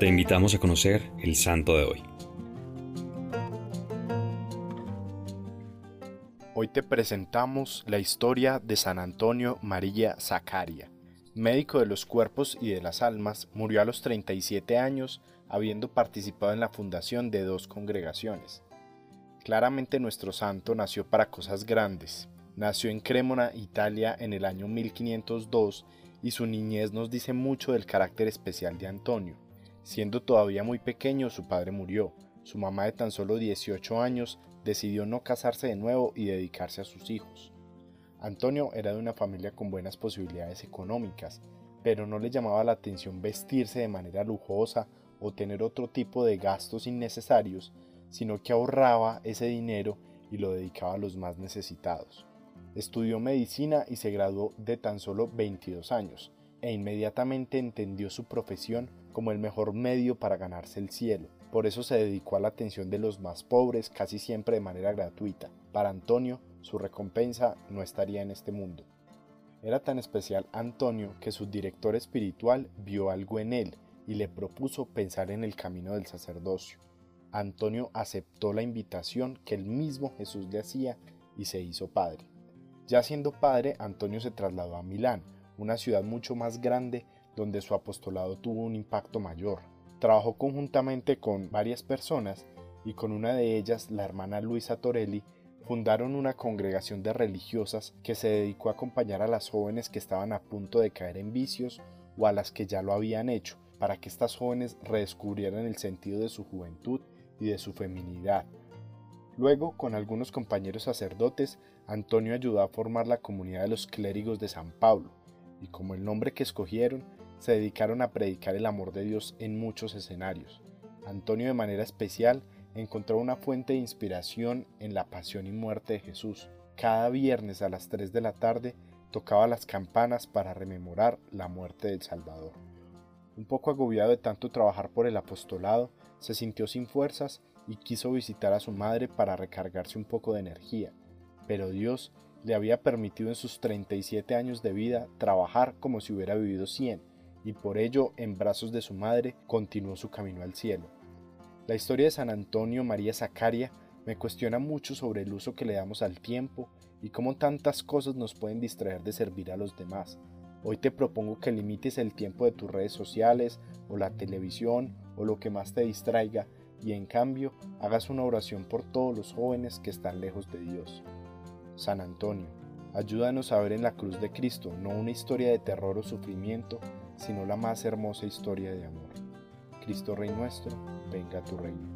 Te invitamos a conocer el santo de hoy. Hoy te presentamos la historia de San Antonio María Zacaria. Médico de los cuerpos y de las almas, murió a los 37 años habiendo participado en la fundación de dos congregaciones. Claramente nuestro santo nació para cosas grandes. Nació en Cremona, Italia, en el año 1502 y su niñez nos dice mucho del carácter especial de Antonio. Siendo todavía muy pequeño, su padre murió. Su mamá de tan solo 18 años decidió no casarse de nuevo y dedicarse a sus hijos. Antonio era de una familia con buenas posibilidades económicas, pero no le llamaba la atención vestirse de manera lujosa o tener otro tipo de gastos innecesarios, sino que ahorraba ese dinero y lo dedicaba a los más necesitados. Estudió medicina y se graduó de tan solo 22 años, e inmediatamente entendió su profesión como el mejor medio para ganarse el cielo. Por eso se dedicó a la atención de los más pobres casi siempre de manera gratuita. Para Antonio, su recompensa no estaría en este mundo. Era tan especial Antonio que su director espiritual vio algo en él y le propuso pensar en el camino del sacerdocio. Antonio aceptó la invitación que el mismo Jesús le hacía y se hizo padre. Ya siendo padre, Antonio se trasladó a Milán, una ciudad mucho más grande donde su apostolado tuvo un impacto mayor. Trabajó conjuntamente con varias personas y con una de ellas, la hermana Luisa Torelli, fundaron una congregación de religiosas que se dedicó a acompañar a las jóvenes que estaban a punto de caer en vicios o a las que ya lo habían hecho, para que estas jóvenes redescubrieran el sentido de su juventud y de su feminidad, Luego, con algunos compañeros sacerdotes, Antonio ayudó a formar la comunidad de los clérigos de San Pablo, y como el nombre que escogieron, se dedicaron a predicar el amor de Dios en muchos escenarios. Antonio de manera especial encontró una fuente de inspiración en la pasión y muerte de Jesús. Cada viernes a las 3 de la tarde tocaba las campanas para rememorar la muerte del Salvador. Un poco agobiado de tanto trabajar por el apostolado, se sintió sin fuerzas y quiso visitar a su madre para recargarse un poco de energía, pero Dios le había permitido en sus 37 años de vida trabajar como si hubiera vivido 100, y por ello, en brazos de su madre, continuó su camino al cielo. La historia de San Antonio María Zacaria me cuestiona mucho sobre el uso que le damos al tiempo y cómo tantas cosas nos pueden distraer de servir a los demás. Hoy te propongo que limites el tiempo de tus redes sociales o la televisión o lo que más te distraiga y en cambio hagas una oración por todos los jóvenes que están lejos de Dios. San Antonio, ayúdanos a ver en la cruz de Cristo no una historia de terror o sufrimiento, sino la más hermosa historia de amor. Cristo Rey nuestro, venga a tu reino.